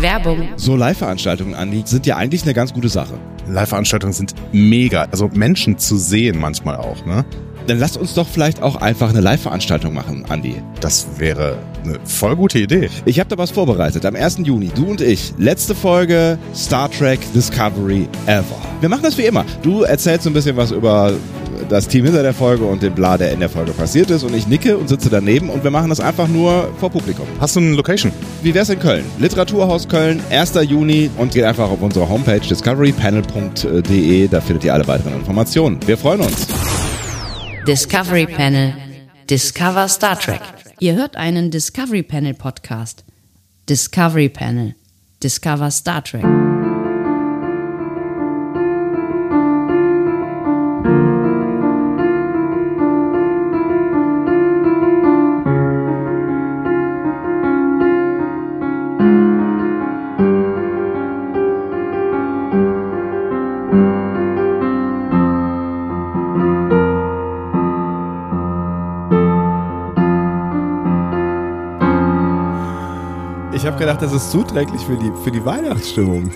Werbung. So Live-Veranstaltungen, Andi, sind ja eigentlich eine ganz gute Sache. Live-Veranstaltungen sind mega. Also Menschen zu sehen manchmal auch, ne? Dann lasst uns doch vielleicht auch einfach eine Live-Veranstaltung machen, Andi. Das wäre eine voll gute Idee. Ich habe da was vorbereitet. Am 1. Juni, du und ich. Letzte Folge Star Trek Discovery Ever. Wir machen das wie immer. Du erzählst so ein bisschen was über das Team hinter der Folge und den Bla, der in der Folge passiert ist. Und ich nicke und sitze daneben und wir machen das einfach nur vor Publikum. Hast du eine Location? Wie wär's in Köln? Literaturhaus Köln, 1. Juni und geht einfach auf unsere Homepage discoverypanel.de. Da findet ihr alle weiteren Informationen. Wir freuen uns. Discovery Panel. Discover Star Trek. Ihr hört einen Discovery Panel Podcast. Discovery Panel. Discover Star Trek. Habe gedacht, das ist zuträglich für die, für die Weihnachtsstimmung.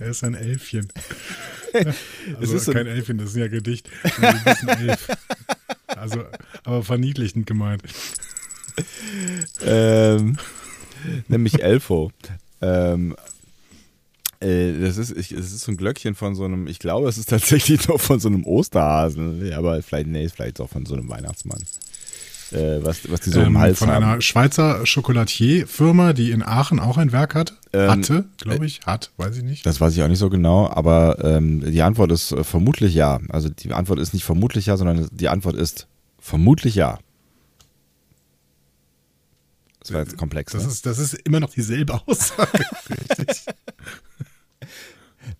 Er ist ein Elfchen. Es Also ist so- kein Elfchen, das ist ja Gedicht. Elf. Also, aber verniedlichend gemeint. ähm, nämlich Elfo. Ähm, äh, das ist, ich, es ist so ein Glöckchen von so einem, ich glaube, es ist tatsächlich noch von so einem Osterhasen, aber vielleicht, nee, vielleicht auch von so einem Weihnachtsmann. Äh, was, was die so im Ähm, Hals von haben. einer Schweizer Chocolatier-Firma, die in Aachen auch ein Werk hat. Ähm, Hatte, glaube ich. Hat, weiß ich nicht. Das weiß ich auch nicht so genau, aber ähm, die Antwort ist äh, vermutlich ja. Also die Antwort ist nicht vermutlich ja, sondern die Antwort ist vermutlich ja. Das war jetzt komplex. Das ne? ist, das ist immer noch dieselbe Aussage. Richtig.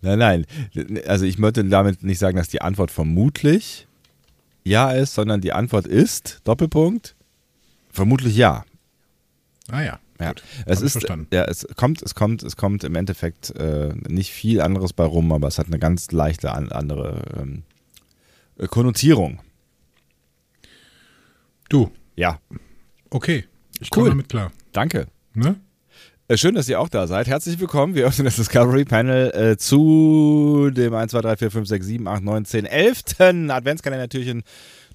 Nein, nein. Also ich möchte damit nicht sagen, dass die Antwort vermutlich ja ist, sondern die Antwort ist, Doppelpunkt, vermutlich ja. Ah ja. Ja, Gut, es ist, ja, es kommt, es kommt, es kommt im Endeffekt äh, nicht viel anderes bei rum, aber es hat eine ganz leichte an, andere ähm, äh, Konnotierung. Du, Ja, okay. Ich Cool. komme damit klar. danke. Ne? Äh, Schön, dass ihr auch da seid. Herzlich willkommen. Wir öffnen das Discovery Panel äh, zu dem 1, 2, 3, 4, 5, 6, 7, 8, 9, 10, 11. Adventskalender-Türchen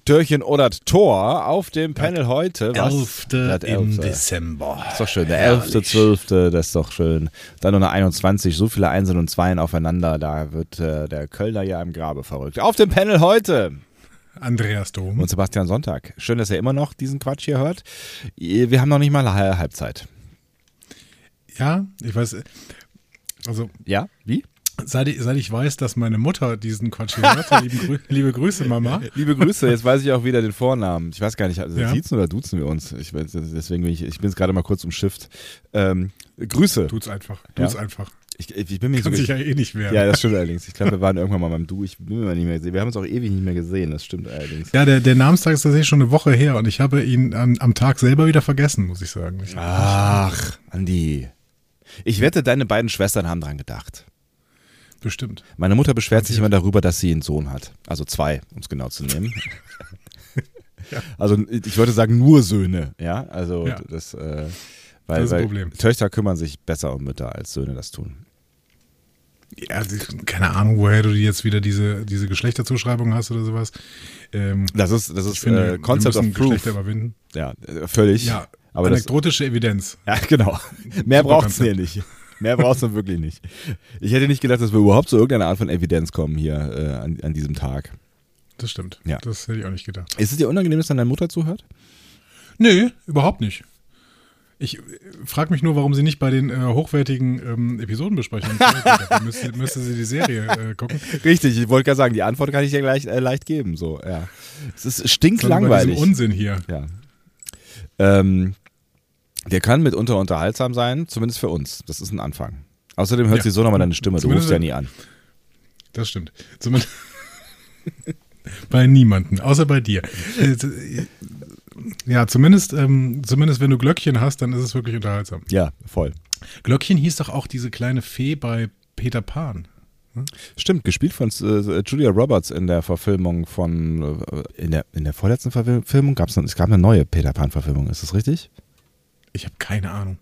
Türchen oder Tor auf dem Panel heute. Was? Das im Elfte. Dezember. ist doch schön. Der 11., 12., das ist doch schön. Dann noch eine 21, so viele Einsen und Zweien aufeinander. Da wird äh, der Kölner ja im Grabe verrückt. Auf dem Panel heute. Andreas Dom. Und Sebastian Sonntag. Schön, dass ihr immer noch diesen Quatsch hier hört. Wir haben noch nicht mal Halb- Halbzeit. Ja, ich weiß. Also, Ja? Wie? seit ich, seit ich weiß, dass meine Mutter diesen Quatsch hört, liebe, Grü liebe Grüße, Mama. Liebe Grüße, jetzt weiß ich auch wieder den Vornamen. Ich weiß gar nicht, also Ja. siezen oder duzen wir uns? Ich, deswegen bin ich, ich bin jetzt gerade mal kurz um Shift. Ähm, Grüße. Tut's einfach. Tut's Ja. einfach. Ich, ich bin mir nicht so Kann sich ja eh nicht wehren. Ja, das stimmt allerdings. Ich glaube, wir waren irgendwann mal beim Du. Ich bin mir nicht mehr gesehen. Wir haben uns auch ewig nicht mehr gesehen. Das stimmt allerdings. Ja, der, der Namenstag ist tatsächlich schon eine Woche her und ich habe ihn am, am Tag selber wieder vergessen, muss ich sagen. Ich, Ach, Andi. Ich wette, deine beiden Schwestern haben dran gedacht. Bestimmt. Meine Mutter beschwert sich immer darüber, dass sie einen Sohn hat. Also zwei, um es genau zu nehmen. Also ich würde sagen nur Söhne, ja. Also Ja. das, äh, weil, Das ist ein weil Problem. Töchter kümmern sich besser um Mütter, als Söhne das tun. Ja, keine Ahnung, woher du jetzt wieder diese, diese Geschlechterzuschreibung hast oder sowas. Ähm, Das ist, das ist finde, äh, Concept of Proof. Geschlechter überwinden. Ja, äh, völlig. Ja, aber das, anekdotische Evidenz. ja, genau. Mehr braucht es hier nicht. Mehr brauchst du wirklich nicht. Ich hätte nicht gedacht, dass wir überhaupt zu irgendeiner Art von Evidenz kommen hier äh, an, an diesem Tag. Das stimmt. Ja. Das hätte ich auch nicht gedacht. Ist es dir unangenehm, dass deine Mutter zuhört? Nö, überhaupt nicht. Ich frage mich nur, warum sie nicht bei den äh, hochwertigen ähm, Episodenbesprechungen müsste, müsste sie die Serie äh, gucken. Richtig, ich wollte gerade sagen, die Antwort kann ich dir gleich äh, leicht geben. So, ja. Es ist bei stinklangweilig. diesem Unsinn hier. Ja. Ähm, der kann mitunter unterhaltsam sein, zumindest für uns. Das ist ein Anfang. Außerdem hört Ja. sie so nochmal deine Stimme. Du rufst ja nie an. Das stimmt. Zumindest bei niemanden, außer bei dir. Ja, zumindest, ähm, zumindest wenn du Glöckchen hast, dann ist es wirklich unterhaltsam. Ja, voll. Glöckchen hieß doch auch diese kleine Fee bei Peter Pan. Stimmt, gespielt von äh, Julia Roberts in der Verfilmung von, äh, in der, in der vorletzten Verfilmung gab es es gab eine neue Peter Pan-Verfilmung, ist das richtig? Ich habe keine Ahnung.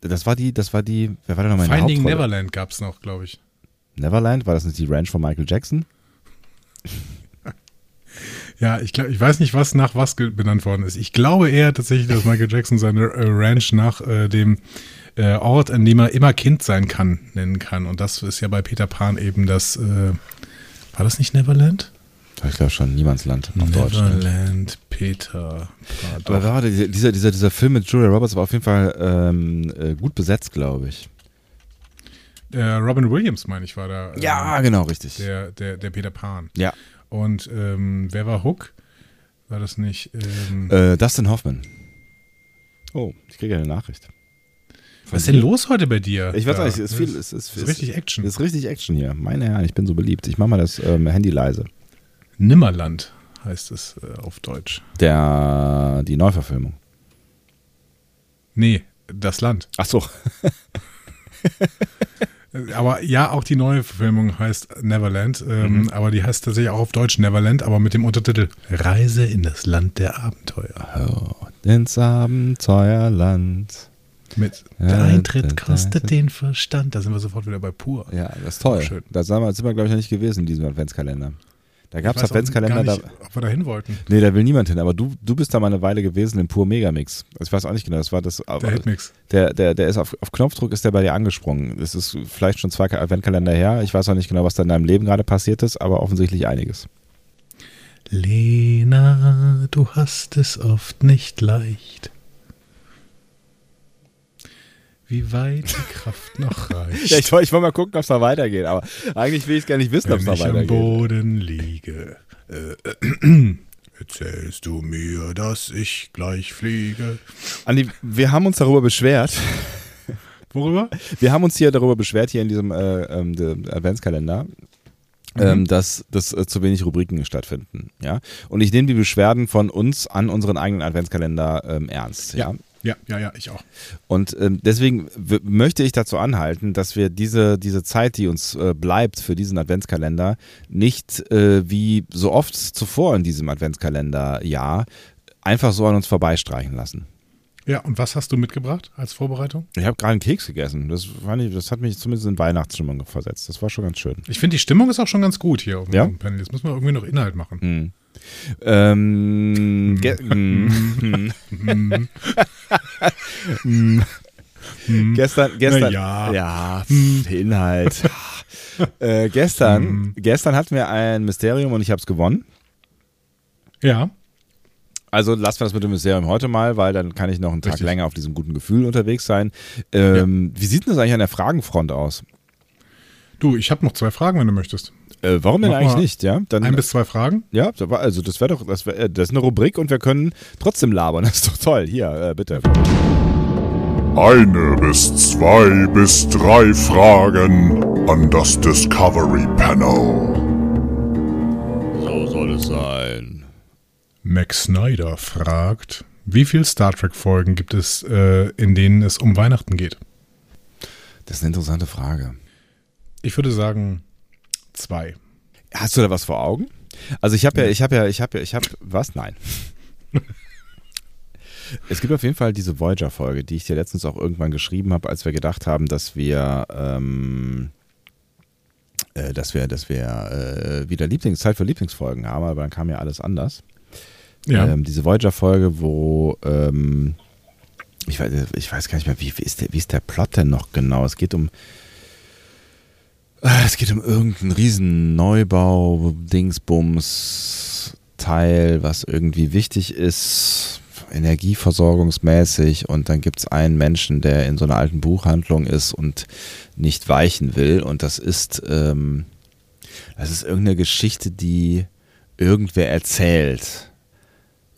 Das war die, das war die, wer war denn noch meine Finding Hauptrolle? Neverland gab es noch, glaube ich. Neverland? War das nicht die Ranch von Michael Jackson? Ja, ich glaube, ich weiß nicht, was nach was benannt worden ist. Ich glaube eher tatsächlich, dass Michael Jackson seine äh, Ranch nach äh, dem äh, Ort, an dem er immer Kind sein kann, nennen kann. Und das ist ja bei Peter Pan eben das, äh, war das nicht Neverland? Ich glaube schon, Niemandsland auf Deutsch. ne? Neverland, Peter Pan. Aber wer war der, dieser, dieser, dieser Film mit Julia Roberts war auf jeden Fall ähm, äh, gut besetzt, glaube ich. Äh, Robin Williams, meine ich, war da. äh, Ja, genau, richtig. Der, der, der Peter Pan. Ja. Und ähm, wer war Hook? War das nicht? Ähm, Äh, Dustin Hoffman. Oh, ich kriege eine Nachricht. was ist denn los heute bei dir? Ich weiß Da? nicht, es ist viel, es ist, ist richtig Action. Es ist richtig Action hier. Meine Herren, ich bin so beliebt. Ich mache mal das ähm, Handy leise. Nimmerland heißt es äh, auf Deutsch. Der, die Neuverfilmung. Nee, das Land. Ach so. Aber ja, auch die neue Verfilmung heißt Neverland, ähm, aber die heißt tatsächlich auch auf Deutsch Neverland, aber mit dem Untertitel Reise in das Land der Abenteuer. Oh, ins Abenteuerland. Mit Ja, der Eintritt kostet den Verstand. Da sind wir sofort wieder bei pur. Ja, das ist toll. Schön. Da sind wir, sind wir glaube ich, noch nicht gewesen in diesem Adventskalender. Da gab es Adventskalender, gar da, nicht, ob wir da hin wollten. nee, da will niemand hin, aber du, du bist da mal eine Weile gewesen im Pur Megamix. Ich weiß auch nicht genau, das war das. Der Hitmix. Der, der, der ist auf, auf Knopfdruck ist der bei dir angesprungen. Das ist vielleicht schon zwei Adventkalender her. Ich weiß auch nicht genau, was da in deinem Leben gerade passiert ist, aber offensichtlich einiges. Lena, du hast es oft nicht leicht. Wie weit die Kraft noch reicht. Ja, ich wollte mal gucken, ob es da weitergeht, aber eigentlich will ich es gar nicht wissen, ob es Wenn da ich am weitergeht. Boden liege, äh, erzählst du mir, dass ich gleich fliege. Andi, wir haben uns darüber beschwert. Worüber? Wir haben uns hier darüber beschwert, hier in diesem äh, ähm, Adventskalender, ähm, dass, dass äh, zu wenig Rubriken stattfinden. Ja? Und ich nehme die Beschwerden von uns an unseren eigenen Adventskalender ähm, ernst. Ja. Ja, ja, ja, ich auch. Und ähm, deswegen möchte ich dazu anhalten, dass wir diese, diese Zeit, die uns äh, bleibt für diesen Adventskalender, nicht äh, wie so oft zuvor in diesem Adventskalender-Jahr einfach so an uns vorbeistreichen lassen. Ja, und was hast du mitgebracht als Vorbereitung? Ich habe gerade einen Keks gegessen. Das, fand ich, das hat mich zumindest in Weihnachtsstimmung versetzt. Das war schon ganz schön. Ich finde, die Stimmung ist auch schon ganz gut hier auf dem Ja? Panel. Jetzt müssen wir irgendwie noch Inhalt machen. Hm. Ähm, ge hm. Hm. gestern, gestern, ja. ja, Inhalt. äh, gestern, gestern hatten wir ein Mysterium und ich habe es gewonnen. Ja, Also lassen wir das mit dem Mysterium heute mal, weil dann kann ich noch einen Tag Richtig. länger auf diesem guten Gefühl unterwegs sein. Ähm, Wie sieht denn das eigentlich an der Fragenfront aus? du, ich habe noch zwei Fragen, wenn du möchtest. Äh, warum denn Mach eigentlich nicht? Ja, dann, Ein bis zwei Fragen. ja, also das wäre doch, das, wär, äh, das ist eine Rubrik und wir können trotzdem labern. Das ist doch toll. Hier, äh, bitte. Eine bis zwei bis drei Fragen an das Discovery Panel. So soll es sein. Max Snyder fragt, wie viele Star Trek-Folgen gibt es, äh, in denen es um Weihnachten geht? Das ist eine interessante Frage. Ich würde sagen zwei. Hast du da was vor Augen? Also ich habe ja, ich habe ja, ich habe ja, ich habe was? Nein. es gibt auf jeden Fall diese Voyager-Folge, die ich dir letztens auch irgendwann geschrieben habe, als wir gedacht haben, dass wir, ähm, äh, dass wir, dass wir äh, wieder Lieblings Zeit für Lieblingsfolgen haben, aber dann kam ja alles anders. Ja. Ähm, diese Voyager-Folge, wo ähm, ich, weiß, ich weiß gar nicht mehr, wie, wie, ist der, wie ist der Plot denn noch genau? Es geht um es geht um irgendeinen riesen Neubau, Dingsbums, Teil, was irgendwie wichtig ist, energieversorgungsmäßig. Und dann gibt es einen Menschen, der in so einer alten Buchhandlung ist und nicht weichen will. Und das ist, ähm, das ist irgendeine Geschichte, die irgendwer erzählt.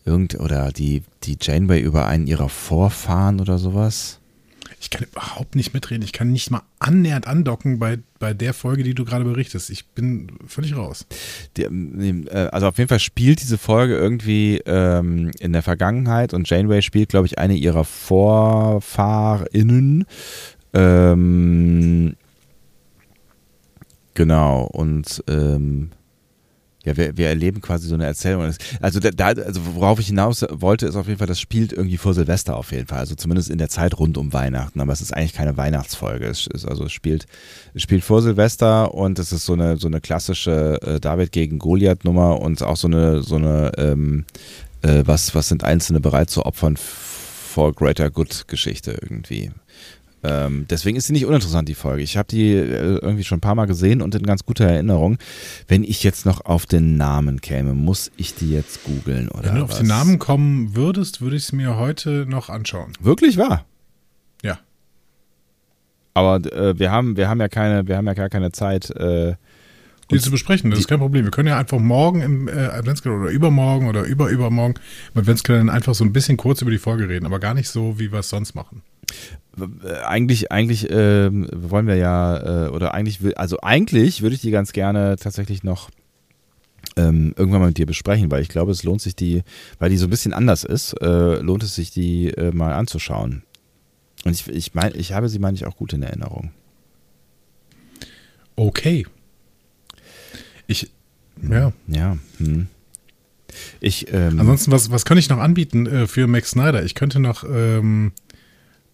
Irgend, oder die, die Janeway über einen ihrer Vorfahren oder sowas. Ich kann überhaupt nicht mitreden. Ich kann nicht mal annähernd andocken bei, bei der Folge, die du gerade berichtest. Ich bin völlig raus. Die, äh, also auf jeden Fall spielt diese Folge irgendwie ähm, in der Vergangenheit und Janeway spielt, glaube ich, eine ihrer VorfahrInnen. Ähm, genau, und ähm, Ja, wir, wir erleben quasi so eine Erzählung. Also, da, da, also worauf ich hinaus wollte, ist auf jeden Fall, das spielt irgendwie vor Silvester auf jeden Fall. Also zumindest in der Zeit rund um Weihnachten. Aber es ist eigentlich keine Weihnachtsfolge. Es ist, also es spielt, es spielt vor Silvester und es ist so eine, so eine klassische äh, David gegen Goliath-Nummer und auch so eine, so eine, ähm, äh, was, was sind Einzelne bereit zu opfern for greater good Geschichte irgendwie. Ähm, deswegen ist sie nicht uninteressant, die Folge. Ich habe die äh, irgendwie schon ein paar Mal gesehen und in ganz guter Erinnerung. Wenn ich jetzt noch auf den Namen käme, muss ich die jetzt googeln oder Wenn du was? auf den Namen kommen würdest, würde ich es mir heute noch anschauen. Wirklich wahr? Ja. Aber äh, wir haben, wir haben ja keine, wir haben ja gar keine Zeit. Äh, Die zu besprechen, das ist kein Problem. Wir können ja einfach morgen im äh, Adventskalender oder übermorgen oder überübermorgen im Adventskalender einfach so ein bisschen kurz über die Folge reden, aber gar nicht so, wie wir es sonst machen. äh, eigentlich, eigentlich ähm, wollen wir ja, äh, oder eigentlich, will, also eigentlich würde ich die ganz gerne tatsächlich noch ähm, irgendwann mal mit dir besprechen, weil ich glaube, es lohnt sich die, weil die so ein bisschen anders ist, äh, lohnt es sich die äh, mal anzuschauen. Und ich, ich meine, ich habe sie, meine ich, auch gut in Erinnerung. Okay. Ich, ja. Ja. Hm. Ich, ähm, Ansonsten, was, was könnte ich noch anbieten äh, für Max Snyder? Ich könnte noch ähm,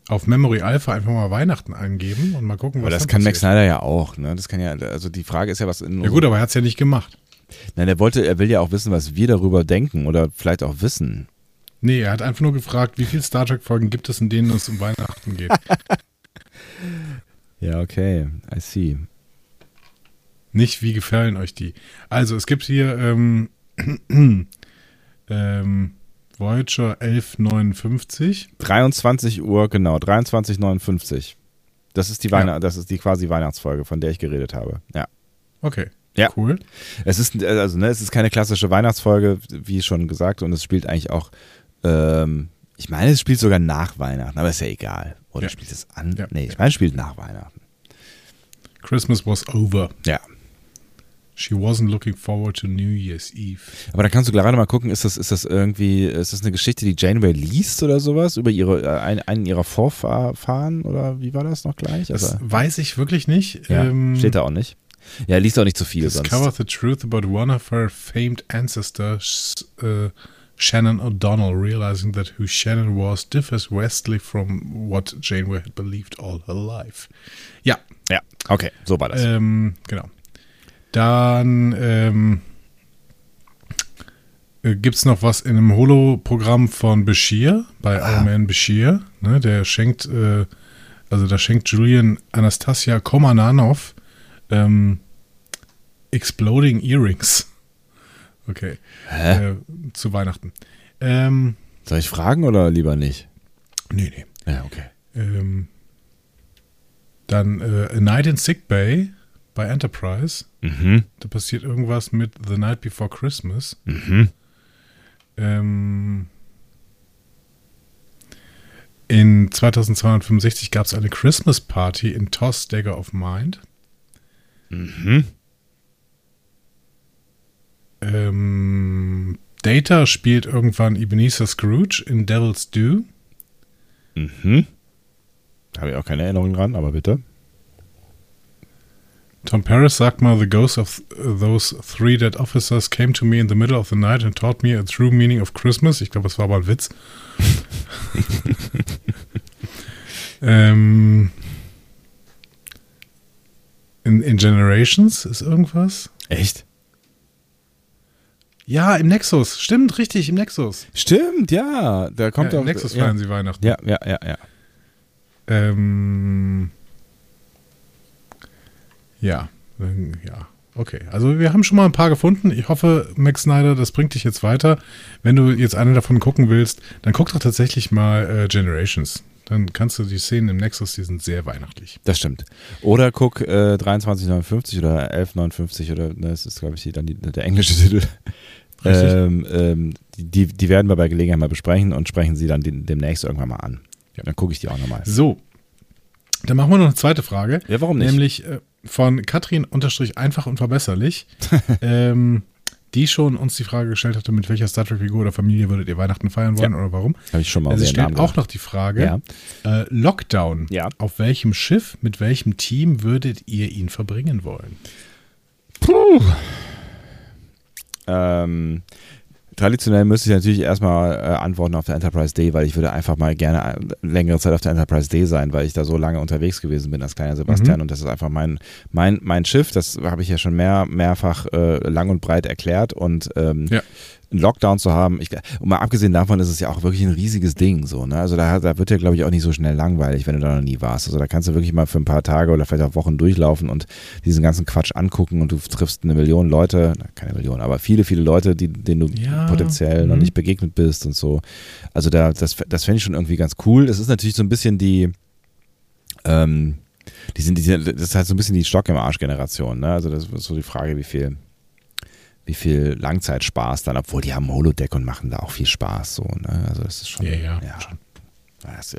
auf Memory Alpha einfach mal Weihnachten eingeben und mal gucken, was aber das kann Max. Snyder ja auch, ne? Das kann ja, also die Frage ist ja, was in Ja gut, aber er hat es ja nicht gemacht. Nein, er wollte, er will ja auch wissen, was wir darüber denken oder vielleicht auch wissen. Nee, er hat einfach nur gefragt, wie viele Star Trek-Folgen gibt es, in denen es um Weihnachten geht. Ja, okay, I see. Nicht, wie gefallen euch die? Also, es gibt hier ähm, ähm, Voyager 1159. 23 Uhr, genau, 23,59. Das ist die Weihnacht, Ja. das ist die quasi Weihnachtsfolge, von der ich geredet habe. Ja. Okay. Ja. Cool. Es ist, also, ne, es ist keine klassische Weihnachtsfolge, wie schon gesagt, und es spielt eigentlich auch, ähm, ich meine, es spielt sogar nach Weihnachten, aber ist ja egal. Oder Ja. spielt es an? Ja. Nee, ich meine, es spielt nach Weihnachten. Christmas was over. Ja. She wasn't looking forward to New Year's Eve. Aber da kannst du gerade mal gucken, ist das, ist das irgendwie, ist das eine Geschichte, die Janeway liest oder sowas? Über ihre, äh, ein, einen ihrer Vorfahren oder wie war das noch gleich? Das Also, weiß ich wirklich nicht. ja, Ähm, steht da auch nicht. Ja, liest auch nicht zu viel Discover sonst. the truth about one of her famed ancestors, uh, Shannon O'Donnell, realizing that who Shannon was differs vastly from what Janeway had believed all her life. Ja, Ja, okay, so war das. ähm, genau. Dann ähm, gibt es noch was in einem Holo-Programm von Bashir, bei Our Man Bashir. Ne, der schenkt, äh, also da schenkt Julian Anastasia Komananov ähm, Exploding Earrings. Okay. Hä? Äh, zu Weihnachten. Ähm, Soll ich fragen oder lieber nicht? nee, nee. Ja, okay. Ähm, dann äh, A Night in Sick Bay bei Enterprise. Mhm. Da passiert irgendwas mit The Night Before Christmas. Mhm. Ähm, in 2265 gab es eine Christmas Party in Toss Dagger of Mind. Mhm. Ähm, Data spielt irgendwann Ebenezer Scrooge in Devil's Due. Mhm. Habe ich auch keine Erinnerung dran, aber bitte. Tom Paris sagt mal, the ghosts of those three dead officers came to me in the middle of the night and taught me a true meaning of Christmas. Ich glaube, das war aber ein Witz. ähm, in, in Generations ist irgendwas? Echt? Ja, im Nexus. Stimmt, richtig, im Nexus. Stimmt, ja. Da kommt ja, auch. Im Nexus ja. feiern sie Weihnachten. ja, ja, ja, ja. Ähm, ja, ja. Okay, also wir haben schon mal ein paar gefunden. Ich hoffe, Max Snyder, das bringt dich jetzt weiter. Wenn du jetzt eine davon gucken willst, dann guck doch tatsächlich mal äh, Generations. Dann kannst du die Szenen im Nexus, die sind sehr weihnachtlich. Das stimmt. Oder guck äh, 2359 oder 1159 oder ne, das ist, glaube ich, dann die, der englische Titel. Ähm, ähm, die, die werden wir bei Gelegenheit mal besprechen und sprechen sie dann den, demnächst irgendwann mal an. Ja, dann gucke ich die auch nochmal. So, dann machen wir noch eine zweite Frage. Ja, warum nicht? Nämlich äh, von Katrin unterstrich einfach und verbesserlich, ähm, die schon uns die Frage gestellt hatte, mit welcher Star Trek-Figur oder Familie würdet ihr Weihnachten feiern wollen oder warum? Habe ich schon mal Also sie den stellt auch noch die Frage, Ja. äh, Lockdown. Ja. Auf welchem Schiff, mit welchem Team würdet ihr ihn verbringen wollen? Puh. Ähm, traditionell müsste ich natürlich erstmal äh, antworten auf der Enterprise D, weil ich würde einfach mal gerne äh, längere Zeit auf der Enterprise D sein, weil ich da so lange unterwegs gewesen bin als kleiner Sebastian Mhm. und das ist einfach mein, mein, mein Schiff, das habe ich ja schon mehr, mehrfach äh, lang und breit erklärt und ähm, Ja. Einen Lockdown zu haben, ich, und mal abgesehen davon ist es ja auch wirklich ein riesiges Ding so, ne? Also da, da wird ja glaube ich auch nicht so schnell langweilig, wenn du da noch nie warst. Also da kannst du wirklich mal für ein paar Tage oder vielleicht auch Wochen durchlaufen und diesen ganzen Quatsch angucken und du triffst eine Million Leute, na, keine Million, aber viele, viele Leute, die, denen du Ja, potenziell noch mhm. nicht begegnet bist und so. Also da, das, das fände ich schon irgendwie ganz cool. Es ist natürlich so ein bisschen die, ähm, die sind, die, das ist halt so ein bisschen die Stock im Arsch-Generation, ne? Also das ist so die Frage, wie viel, wie viel Langzeitspaß dann, obwohl die haben Holodeck und machen da auch viel Spaß, so, ne? Also das ist schon, Ja, ja, schon. Das,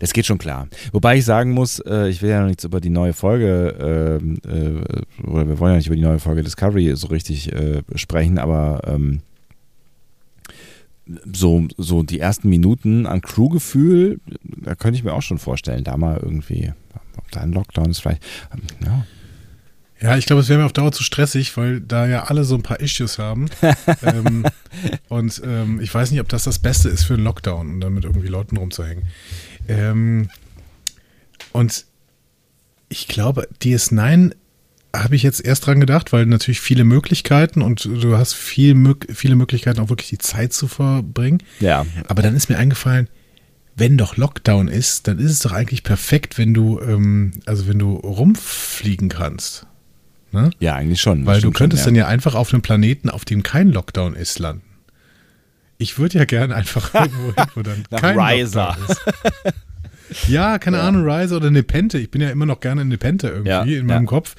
das geht schon klar. Wobei ich sagen muss, äh, ich will ja noch nichts über die neue Folge, ähm, äh, oder wir wollen ja nicht über die neue Folge Discovery so richtig äh, sprechen, aber ähm, so, so die ersten Minuten an Crewgefühl, da könnte ich mir auch schon vorstellen, da mal irgendwie, ob da ein Lockdown ist, vielleicht, ähm, ja. Ja, ich glaube, es wäre mir auf Dauer zu stressig, weil da ja alle so ein paar Issues haben. ähm, und ähm, ich weiß nicht, ob das das Beste ist für einen Lockdown, um dann mit irgendwie Leuten rumzuhängen. Ähm, und ich glaube, DS9 habe ich jetzt erst dran gedacht, weil natürlich viele Möglichkeiten und du hast viel, viele Möglichkeiten, auch wirklich die Zeit zu verbringen. Ja, Aber dann ist mir eingefallen, wenn doch Lockdown ist, dann ist es doch eigentlich perfekt, wenn du, ähm, also wenn du rumfliegen kannst. Ne? ja, eigentlich schon. Weil du könntest schon, dann ja einfach auf einem Planeten, auf dem kein Lockdown ist, landen. Ich würde ja gerne einfach irgendwo hin, wo dann kein Riser. Lockdown ist. Ja, keine Ahnung, Rise oder Nepente. Ich bin ja immer noch gerne in Nepente irgendwie Ja, in ja. meinem Kopf.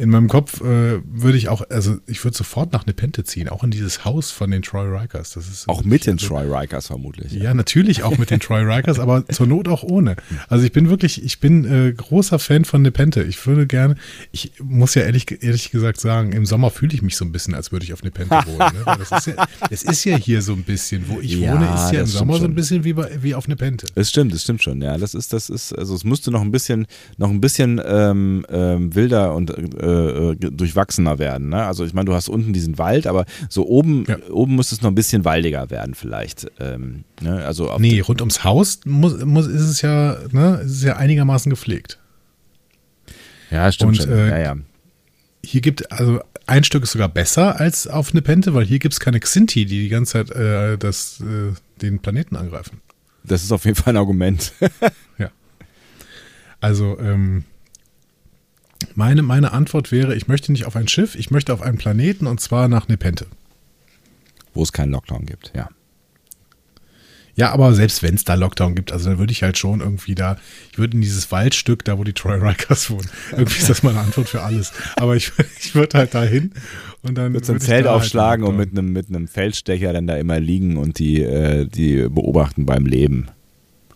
In meinem Kopf äh, würde ich auch, also ich würde sofort nach Nepente ziehen, auch in dieses Haus von den Troy Rikers. Das ist Auch mit den Troy Rikers vermutlich. ja, natürlich auch mit den Troy Rikers, aber zur Not auch ohne. Also ich bin wirklich, ich bin äh, großer Fan von Nepente. Ich würde gerne, ich muss ja ehrlich, ehrlich gesagt sagen, im Sommer fühle ich mich so ein bisschen, als würde ich auf Nepente wohnen. Ne? Das, ist ja, es ist ja hier so ein bisschen, wo ich Ja, wohne, ist ja im Sommer so schon. ein bisschen wie, bei, wie auf Nepente. Es stimmt, es stimmt schon, ja. Das ist, das ist, also es müsste noch ein bisschen, noch ein bisschen ähm, ähm, wilder und äh, äh, durchwachsener werden. Ne? Also ich meine, du hast unten diesen Wald, aber so oben, Ja. oben müsste es noch ein bisschen waldiger werden, vielleicht. Ähm, ne? Also Nee, rund ums Haus muss, muss, ist es ja, ne, ist es ja einigermaßen gepflegt. ja, stimmt und, schon. äh, ja, ja. Hier gibt, also ein Stück ist sogar besser als auf Nepente, weil hier gibt es keine Xinti, die die ganze Zeit äh, das, äh, den Planeten angreifen. Das ist auf jeden Fall ein Argument. Also, ähm, meine, meine Antwort wäre, ich möchte nicht auf ein Schiff, ich möchte auf einen Planeten und zwar nach Nepente. Wo es keinen Lockdown gibt, ja. Ja, aber selbst wenn es da Lockdown gibt, also dann würde ich halt schon irgendwie da, ich würde in dieses Waldstück, da wo die Troy Rikers wohnen, irgendwie ist das meine Antwort für alles. Aber ich, ich würde halt da hin und dann. Würdest ein würd ich Zelt halt aufschlagen und Lockdown- mit einem, mit einem Feldstecher dann da immer liegen und die, äh, die beobachten beim Leben.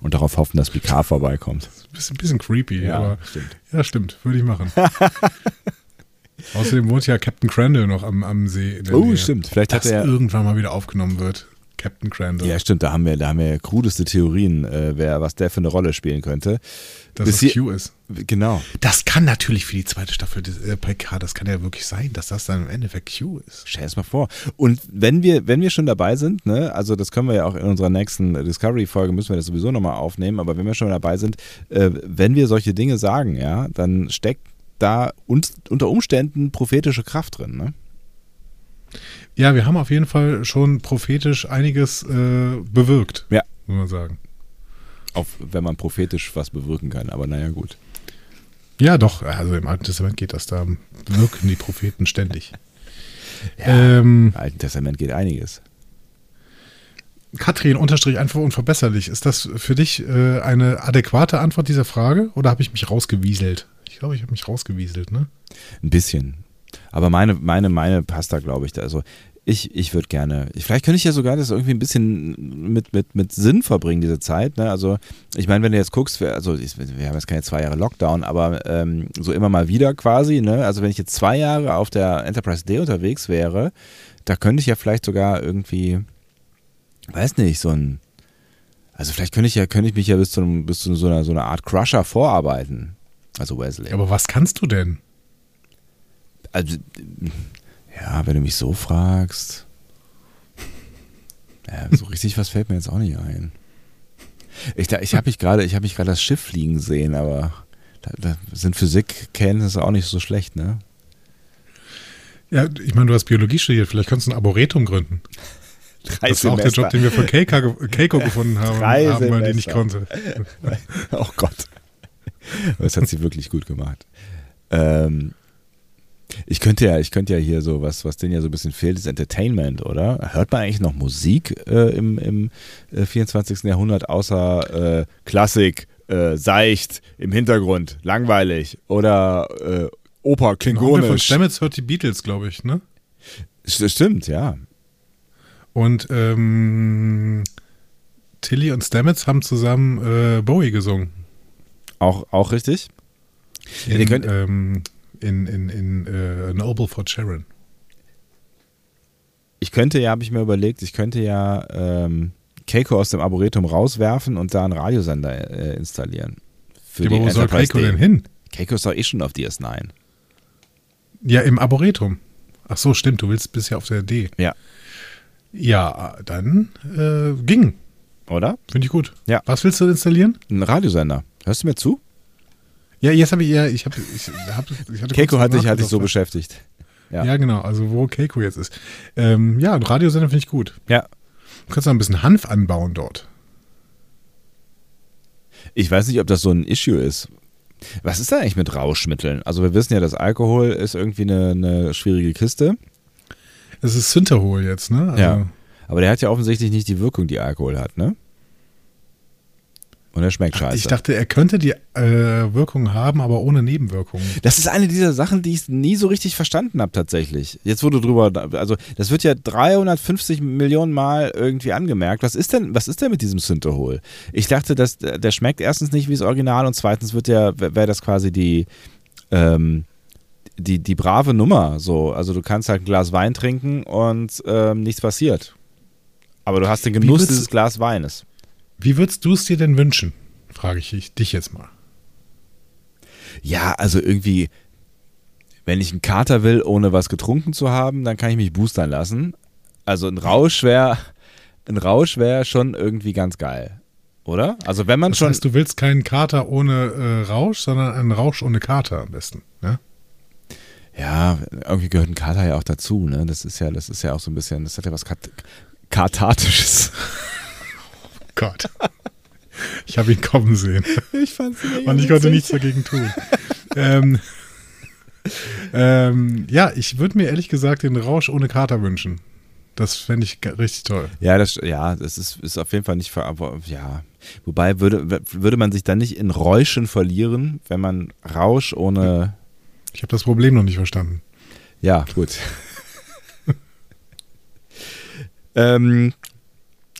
Und darauf hoffen, dass Picard vorbeikommt. Bisschen, bisschen creepy, Ja, aber. stimmt. Ja, stimmt, würde ich machen. Außerdem wohnt ja Captain Crandall noch am, am See. in der Oh, Nähe. stimmt. Vielleicht hat Dass er- irgendwann mal wieder aufgenommen wird. Captain Crandall. Ja, stimmt, da haben wir, da haben wir krudeste Theorien, äh, wer, was der für eine Rolle spielen könnte. dass bis das Q ist. Genau. Das kann natürlich für die zweite Staffel des äh, PK, das kann ja wirklich sein, dass das dann im Endeffekt Q ist. Stell es mal vor. Und wenn wir, wenn wir schon dabei sind, ne, also das können wir ja auch in unserer nächsten Discovery-Folge müssen wir das sowieso nochmal aufnehmen, aber wenn wir schon dabei sind, äh, wenn wir solche Dinge sagen, ja, dann steckt da un unter Umständen prophetische Kraft drin, ne? Ja, wir haben auf jeden Fall schon prophetisch einiges äh, bewirkt, Ja. muss man sagen. Auch wenn man prophetisch was bewirken kann, aber naja, gut. Ja, doch, also im Alten Testament geht das, da wirken die Propheten ständig. Ähm, Im Alten Testament geht einiges. Katrin, unterstrich einfach unverbesserlich. Ist das für dich äh, eine adäquate Antwort dieser Frage oder habe ich mich rausgewieselt? Ich glaube, ich habe mich rausgewieselt, ne? Ein bisschen. Aber meine, meine, meine passt da, glaube ich. Da. Also ich, ich würde gerne, ich, vielleicht könnte ich ja sogar das irgendwie ein bisschen mit, mit, mit Sinn verbringen, diese Zeit. Ne? Also ich meine, wenn du jetzt guckst, also ich, wir haben jetzt keine zwei Jahre Lockdown, aber ähm, so immer mal wieder quasi. Ne? Also wenn ich jetzt zwei Jahre auf der Enterprise D unterwegs wäre, da könnte ich ja vielleicht sogar irgendwie, weiß nicht, so ein, also vielleicht könnte ich ja, könnte ich mich ja bis zu, bis zu so, einer, so einer Art Crusher vorarbeiten. Also Wesley. Aber was kannst du denn? Also Ja, wenn du mich so fragst. Ja, so richtig was fällt mir jetzt auch nicht ein. Ich, da- ich habe mich gerade, gerade das Schiff fliegen sehen, aber da, da sind Physikkenntnisse auch nicht so schlecht, ne? Ja, ich meine, du hast Biologie studiert, vielleicht kannst du ein Arboretum gründen. Drei Das war auch der Job, den wir für Keiko, Keiko gefunden haben, Drei haben weil die nicht konnte. Oh Gott. Das hat sie wirklich gut gemacht. Ähm, ich könnte ja, ich könnte ja hier so was, was denen ja so ein bisschen fehlt, ist Entertainment, oder? Hört man eigentlich noch Musik äh, im, im äh, 24. Jahrhundert außer äh, Klassik, äh, seicht, im Hintergrund, langweilig oder äh, Oper, Onkel von klingonisch? Stamets hört die Beatles, glaube ich, ne? St- Stimmt, ja. Und ähm, Tilly und Stamets haben zusammen äh, Bowie gesungen. Auch, auch richtig. Ja, In, ihr könnt- ähm, in, in, in äh, Noble Fort Sharon. Ich könnte ja, habe ich mir überlegt, ich könnte ja ähm, Keiko aus dem Arboretum rauswerfen und da einen Radiosender äh, installieren. Für Ja, die wo soll Keiko D. denn hin? Keiko ist doch eh schon auf DS9. Ja, im Arboretum. Ach so, stimmt, du willst bisher auf der D. Ja. Ja, dann äh, ging. Oder? Finde ich gut. Ja. Was willst du installieren? Ein Radiosender. Hörst du mir zu? Ja, jetzt habe ich ja, ich habe, ich, hab, ich hatte Keiko hat dich, hat nachgedacht, dich so beschäftigt. Ja. Ja. genau, also wo Keiko jetzt ist. Ähm, ja, Radiosender finde ich gut. Ja. Du kannst noch ein bisschen Hanf anbauen dort. Ich weiß nicht, ob das so ein Issue ist. Was ist da eigentlich mit Rauschmitteln? Also wir wissen ja, dass Alkohol ist irgendwie eine, eine schwierige Kiste. Es ist Synterhol jetzt, ne? Also, Ja. Aber der hat ja offensichtlich nicht die Wirkung, die Alkohol hat, ne? Und er schmeckt scheiße. Ich dachte, er könnte die äh, Wirkung haben, aber ohne Nebenwirkungen. Das ist eine dieser Sachen, die ich nie so richtig verstanden habe tatsächlich. Jetzt wurde drüber, also das wird ja 350 Millionen Mal irgendwie angemerkt. Was ist denn, was ist denn mit diesem Synthehol? Ich dachte, dass der schmeckt erstens nicht wie das Original und zweitens wird wäre das quasi die, ähm, die, die brave Nummer. So, also du kannst halt ein Glas Wein trinken und ähm, nichts passiert. Aber du hast den Genuss dieses Glas Weines. Wie würdest du es dir denn wünschen? Frage ich dich- jetzt mal. Ja, also irgendwie, wenn ich einen Kater will, ohne was getrunken zu haben, dann kann ich mich boostern lassen. Also ein Rausch wäre, ein Rausch wäre schon irgendwie ganz geil. Oder? Also wenn man Das schon. heißt, du willst keinen Kater ohne äh, Rausch, sondern einen Rausch ohne Kater am besten. Ne? ja, irgendwie gehört ein Kater ja auch dazu, ne? Das ist ja, das ist ja auch so ein bisschen, das hat ja was Kat Kathartisches. Gott. Ich habe ihn kommen sehen. Ich fand's Und ich konnte nichts dagegen tun. ähm, ähm, ja, ich würde mir ehrlich gesagt den Rausch ohne Kater wünschen. Das fände ich richtig toll. Ja, das, ja, das ist, ist auf jeden Fall nicht ver, aber, ja. Wobei würde, würde man sich dann nicht in Räuschen verlieren, wenn man Rausch ohne Ich habe das Problem noch nicht verstanden. Ja, gut. ähm,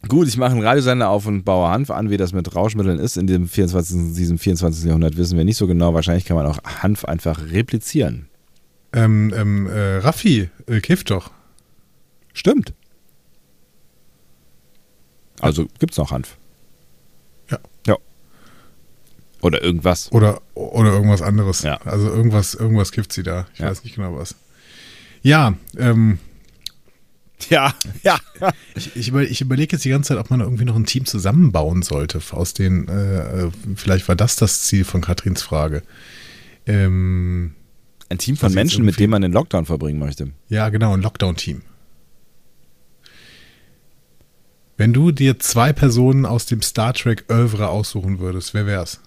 gut, ich mache einen Radiosender auf und baue Hanf an, wie das mit Rauschmitteln ist. In dem 24, diesem 24. Jahrhundert wissen wir nicht so genau. Wahrscheinlich kann man auch Hanf einfach replizieren. Ähm, ähm, äh, Raffi, äh, kifft doch. Stimmt. Also gibt's noch Hanf. Ja. Ja. Oder irgendwas. Oder, oder irgendwas anderes. Ja. Also irgendwas, irgendwas kifft sie da. Ich Ja. weiß nicht genau was. Ja, ähm, Ja, ja. ich, ich, über, ich überlege jetzt die ganze Zeit, ob man irgendwie noch ein Team zusammenbauen sollte. Aus den, äh, äh, vielleicht war das das Ziel von Katrins Frage. Ähm, Ein Team von jetzt Menschen, mit denen man den Lockdown verbringen möchte. ja, genau, ein Lockdown-Team. Wenn du dir zwei Personen aus dem Star Trek Oeuvre aussuchen würdest, wer wär's?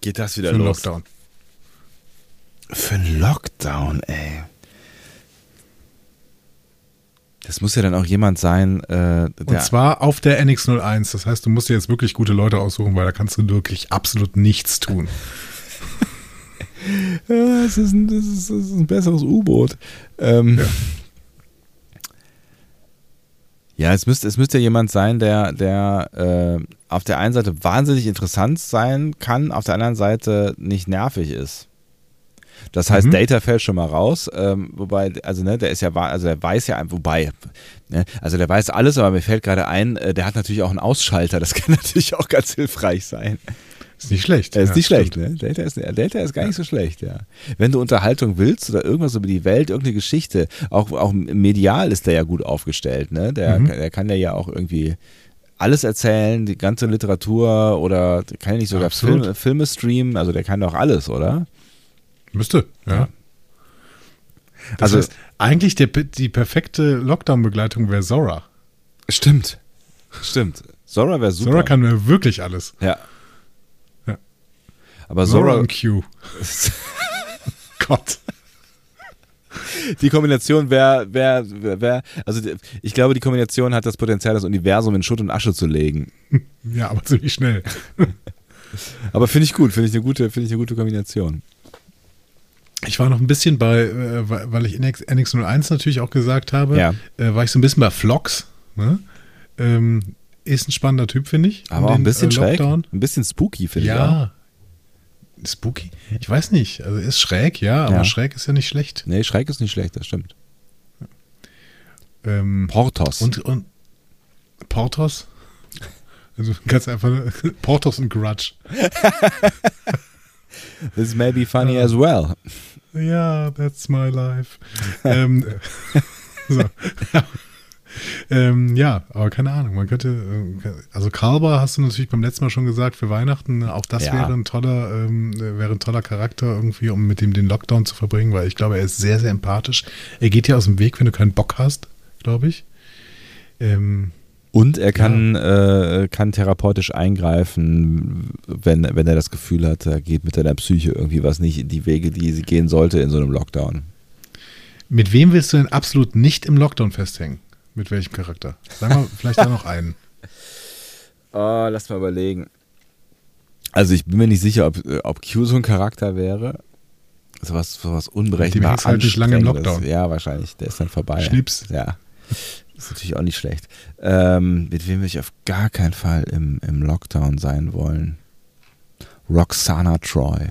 Geht das Für wieder einen los? Lockdown. Für einen Lockdown, ey. Das muss ja dann auch jemand sein, äh, Und zwar auf der NX01. Das heißt, du musst dir jetzt wirklich gute Leute aussuchen, weil da kannst du wirklich absolut nichts tun. Ja, es ist ein, das ist, das ist ein besseres U-Boot. Ähm, ja. es müsste, es müsste jemand sein, der, der äh, auf der einen Seite wahnsinnig interessant sein kann, auf der anderen Seite nicht nervig ist. Das heißt, Mhm. Data fällt schon mal raus, ähm, wobei, also ne, der ist ja, also der weiß ja, wobei, ne, also der weiß alles, aber mir fällt gerade ein, äh, der hat natürlich auch einen Ausschalter, das kann natürlich auch ganz hilfreich sein. Ist nicht schlecht. Er ist ja, nicht schlecht, stimmt. ne? Delta ist, Delta ist gar nicht so schlecht, ja. Wenn du Unterhaltung willst oder irgendwas über die Welt, irgendeine Geschichte, auch, auch medial ist der ja gut aufgestellt, ne? Der, Mhm. der kann ja auch irgendwie alles erzählen, die ganze Literatur oder der kann ja nicht sogar. Filme, Filme streamen, also der kann doch alles, oder? Müsste, ja. Das Also- heißt, eigentlich der, die perfekte Lockdown-Begleitung wäre Zora. Stimmt. Stimmt. Zora wäre super. Zora kann mir wirklich alles. ja. Ja. Aber Zora Zora, und Q. Gott. die Kombination wäre, wär, wär, wär, also ich glaube, die Kombination hat das Potenzial, das Universum in Schutt und Asche zu legen. Ja, aber ziemlich schnell. Aber finde ich gut, finde ich eine gute, finde ich eine gute Kombination. Ich war noch ein bisschen bei, äh, weil ich NX, NX01 natürlich auch gesagt habe, Ja. äh, war ich so ein bisschen bei Vlogs. Ne? Ähm, ist ein spannender Typ, finde ich. Aber auch ein den, bisschen äh, schräg. Ein bisschen spooky, finde ich. auch. Ja. Spooky? Ich weiß nicht. Also ist schräg, ja, aber Ja. schräg ist ja nicht schlecht. Nee, schräg ist nicht schlecht, das stimmt. Ähm, Portos. und, und Portos? Also ganz einfach Portos und Grudge. This may be funny as well. Ja, that's my life. ähm, so. ähm, ja, aber keine Ahnung. Man könnte, äh, also Kalber hast du natürlich beim letzten Mal schon gesagt für Weihnachten. Auch das Ja. wäre ein toller, ähm, wäre ein toller Charakter irgendwie, um mit ihm den Lockdown zu verbringen, weil ich glaube, er ist sehr, sehr empathisch. Er geht dir aus dem Weg, wenn du keinen Bock hast, glaube ich. Ähm, Und er kann, äh, kann therapeutisch eingreifen, wenn, wenn er das Gefühl hat, da geht mit deiner Psyche irgendwie was nicht in die Wege, die sie gehen sollte in so einem Lockdown. mit wem willst du denn absolut nicht im Lockdown festhängen? Mit welchem Charakter? Sagen wir vielleicht da noch einen. Oh, lass mal überlegen. Also ich bin mir nicht sicher, ob, ob Q so ein Charakter wäre. Sowas, sowas unberechenbar hängst halt nicht lange im. Lockdown. Ja, wahrscheinlich. Der ist dann vorbei. Schnips. Ja. Ist natürlich auch nicht schlecht. Ähm, mit wem würde ich auf gar keinen Fall im, im Lockdown sein wollen? Roxana Troy.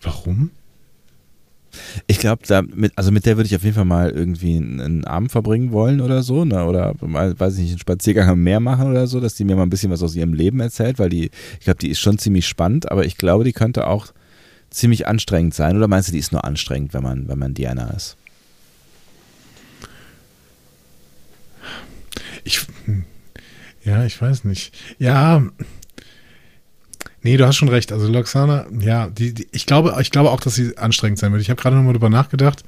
Warum? Ich glaube, also mit der würde ich auf jeden Fall mal irgendwie einen, einen Abend verbringen wollen oder so, ne? Oder mal, weiß ich nicht, einen Spaziergang am Meer machen oder so, dass die mir mal ein bisschen was aus ihrem Leben erzählt, weil die, ich glaube, die ist schon ziemlich spannend, aber ich glaube, die könnte auch ziemlich anstrengend sein. Oder meinst du, die ist nur anstrengend, wenn man, wenn man Diana ist? Ich, hm, ja, ich weiß nicht. Ja, nee, du hast schon recht. Also Loxana, ja, die, die, ich, glaube, ich glaube auch, dass sie anstrengend sein wird. Ich habe gerade nochmal drüber nachgedacht.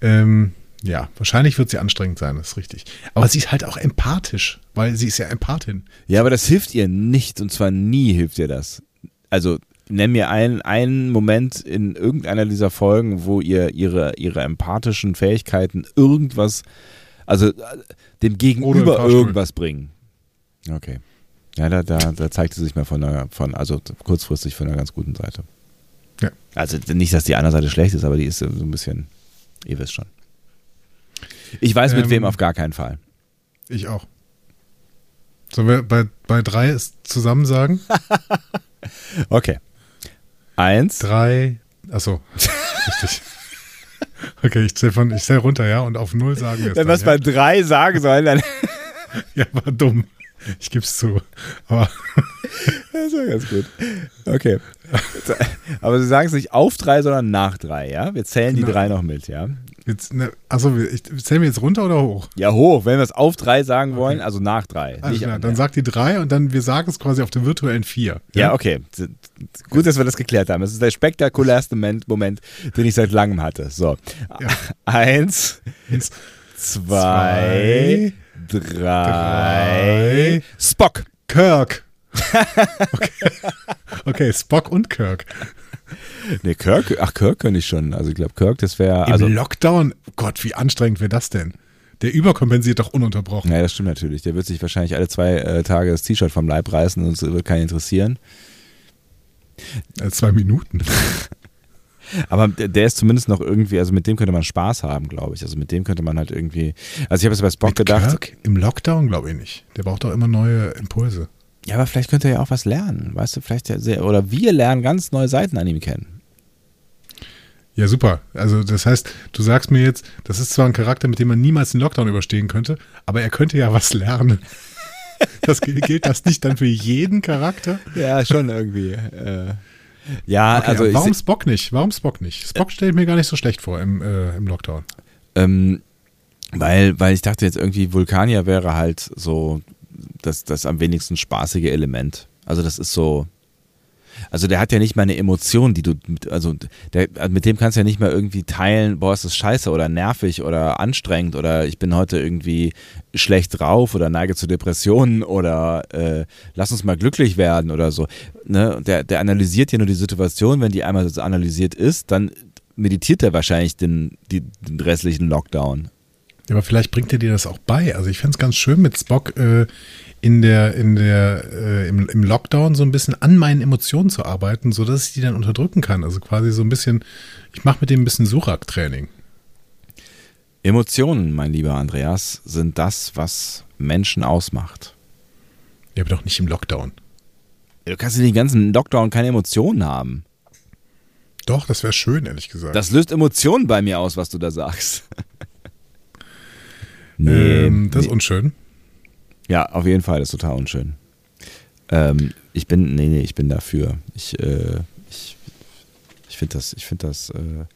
Ähm, ja, wahrscheinlich wird sie anstrengend sein, das ist richtig. Aber sie ist halt auch empathisch, weil sie ist ja Empathin. Ja, aber das hilft ihr nicht und zwar nie hilft ihr das. Also nenn mir einen, einen Moment in irgendeiner dieser Folgen, wo ihr ihre, ihre empathischen Fähigkeiten irgendwas, also äh, dem Gegenüber irgendwas bringen. Okay. Ja, da, da, da zeigt sie sich mal von einer, von, also kurzfristig von einer ganz guten Seite. Ja. Also nicht, dass die andere Seite schlecht ist, aber die ist so ein bisschen, ihr wisst schon. Ich weiß mit Ähm, wem auf gar keinen Fall. Ich auch. Sollen wir bei, bei drei es zusammen sagen? Okay. Eins. Drei. Achso, richtig. Okay, ich zähle von, ich zähl runter, ja, und auf null sagen wir es. Dann, wir es ja? bei drei sagen sollen, dann Ja, war dumm. Ich gebe es zu. Aber Das war ganz gut. Okay. Aber Sie sagen es nicht auf drei, sondern nach drei, ja? Wir zählen die Genau. drei noch mit, ja? Jetzt, ne, achso, ich zählen wir jetzt runter oder hoch? Ja, hoch. Wenn wir es auf drei sagen wollen, also nach drei. Also klar, an- dann sagt die drei und dann wir sagen es quasi auf der virtuellen vier. ja, okay. Gut, dass wir das geklärt haben. Das ist der spektakulärste Moment, den ich seit langem hatte. So. Ja. Eins, Eins, zwei, drei. drei. Spock. Kirk. Okay. okay, Spock und Kirk. Nee, Kirk, ach, Kirk könnte ich schon. Also ich glaube, Kirk, das wäre, Im also, Lockdown, Gott, wie anstrengend wäre das denn? Der überkompensiert doch ununterbrochen. Ja, das stimmt natürlich. Der wird sich wahrscheinlich alle zwei äh, Tage das T-Shirt vom Leib reißen und es wird keinen interessieren. Äh, zwei Minuten. Aber der ist zumindest noch irgendwie, also mit dem könnte man Spaß haben, glaube ich. Also mit dem könnte man halt irgendwie. Also ich habe jetzt bei Spock Mit gedacht, Kirk? Im Lockdown glaube ich nicht. Der braucht doch immer neue Impulse. Ja, aber vielleicht könnte er ja auch was lernen. Weißt du, vielleicht ja sehr, oder wir lernen ganz neue Seiten an ihm kennen. Ja, super. Also das heißt, du sagst mir jetzt, das ist zwar ein Charakter, mit dem man niemals den Lockdown überstehen könnte, aber er könnte ja was lernen. Das gilt, das nicht dann für jeden Charakter? Ja, schon irgendwie. Äh, ja, Okay, also warum ich, Spock nicht? Warum Spock nicht? Spock stelle ich mir gar nicht so schlecht vor im, äh, im Lockdown. ähm, weil, weil ich dachte jetzt irgendwie, Vulkanier wäre halt so das, das am wenigsten spaßige Element. Also das ist so. Also der hat ja nicht mal eine Emotion, die du, also der, mit dem kannst du ja nicht mal irgendwie teilen, boah, ist das scheiße oder nervig oder anstrengend oder ich bin heute irgendwie schlecht drauf oder neige zu Depressionen oder äh, lass uns mal glücklich werden oder so. Ne? Der, der analysiert ja nur die Situation, wenn die einmal so analysiert ist, dann meditiert er wahrscheinlich den, die, den restlichen Lockdown. Ja, aber vielleicht bringt er dir das auch bei. Also ich fände es ganz schön mit Spock äh, in der, in der, äh, im, im Lockdown so ein bisschen an meinen Emotionen zu arbeiten, sodass ich die dann unterdrücken kann. Also quasi so ein bisschen, ich mache mit dem ein bisschen Surak-Training. Emotionen, mein lieber Andreas, sind das, was Menschen ausmacht. Ja, aber doch nicht im Lockdown. Du kannst in den ganzen Lockdown keine Emotionen haben. Doch, das wäre schön, ehrlich gesagt. Das löst Emotionen bei mir aus, was du da sagst. ähm, das ist nee. unschön. Ja, auf jeden Fall, das ist total unschön. Ähm, ich bin, nee, nee, ich bin dafür. Ich, äh, ich, ich finde das, ich finde das, äh,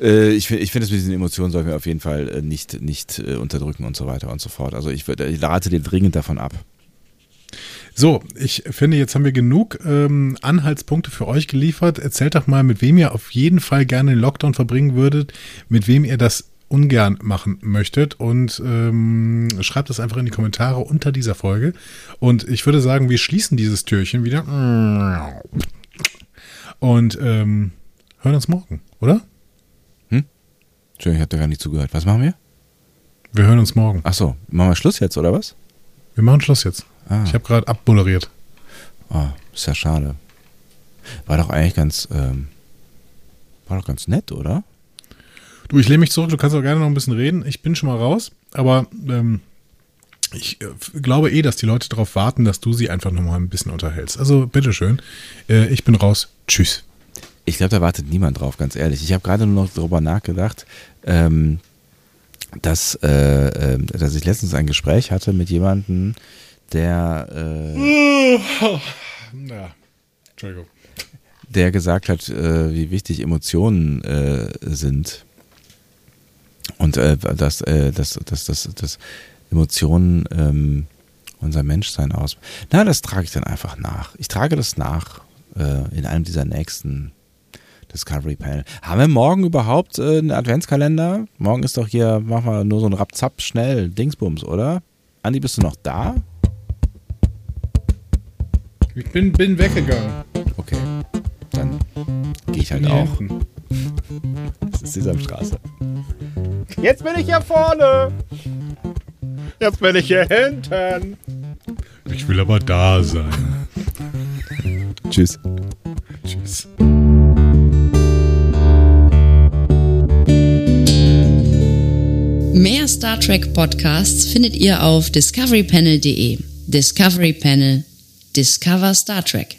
äh, ich finde, ich finde das mit diesen Emotionen sollten wir auf jeden Fall äh, nicht, nicht äh, unterdrücken und so weiter und so fort. Also ich, würde, ich rate dir dringend davon ab. So, ich finde, jetzt haben wir genug ähm, Anhaltspunkte für euch geliefert. Erzählt doch mal, mit wem ihr auf jeden Fall gerne den Lockdown verbringen würdet, mit wem ihr das ungern machen möchtet und ähm, schreibt das einfach in die Kommentare unter dieser Folge. Und ich würde sagen, wir schließen dieses Türchen wieder und ähm, hören uns morgen, oder? Entschuldigung, ich habe da gar nicht zugehört. Was machen wir? Wir hören uns morgen. Ach so, machen wir Schluss jetzt, oder was? Wir machen Schluss jetzt. Ah. Ich habe gerade abmoderiert. Oh, ist ja schade. War doch eigentlich ganz, ähm, war doch ganz nett, oder? Du, ich lehne mich zurück, du kannst auch gerne noch ein bisschen reden. Ich bin schon mal raus, aber ähm, ich äh, glaube eh, dass die Leute darauf warten, dass du sie einfach noch mal ein bisschen unterhältst. Also bitteschön. Äh, ich bin raus. Tschüss. Ich glaube, da wartet niemand drauf, ganz ehrlich. Ich habe gerade nur noch darüber nachgedacht, ähm, dass, äh, äh, dass ich letztens ein Gespräch hatte mit jemandem, der, äh, Ja, Entschuldigung. der gesagt hat, äh, wie wichtig Emotionen äh, sind. Und äh, dass, äh, dass, dass, dass, dass Emotionen ähm, unser Menschsein aus. Na, das trage ich dann einfach nach. Ich trage das nach äh, in einem dieser nächsten Discovery Panel. Haben wir morgen überhaupt äh, einen Adventskalender? Morgen ist doch hier, machen wir nur so ein Rapzap schnell Dingsbums, oder? Andi, bist du noch da? Ich bin, bin weggegangen. Okay, dann gehe ich halt Bin hier auch. hinten. Das ist Sesamstraße. Jetzt bin ich hier vorne. Jetzt bin ich hier hinten. Ich will aber da sein. Tschüss. Tschüss. Mehr Star Trek Podcasts findet ihr auf discoverypanel.de. Discovery Panel. Discover Star Trek.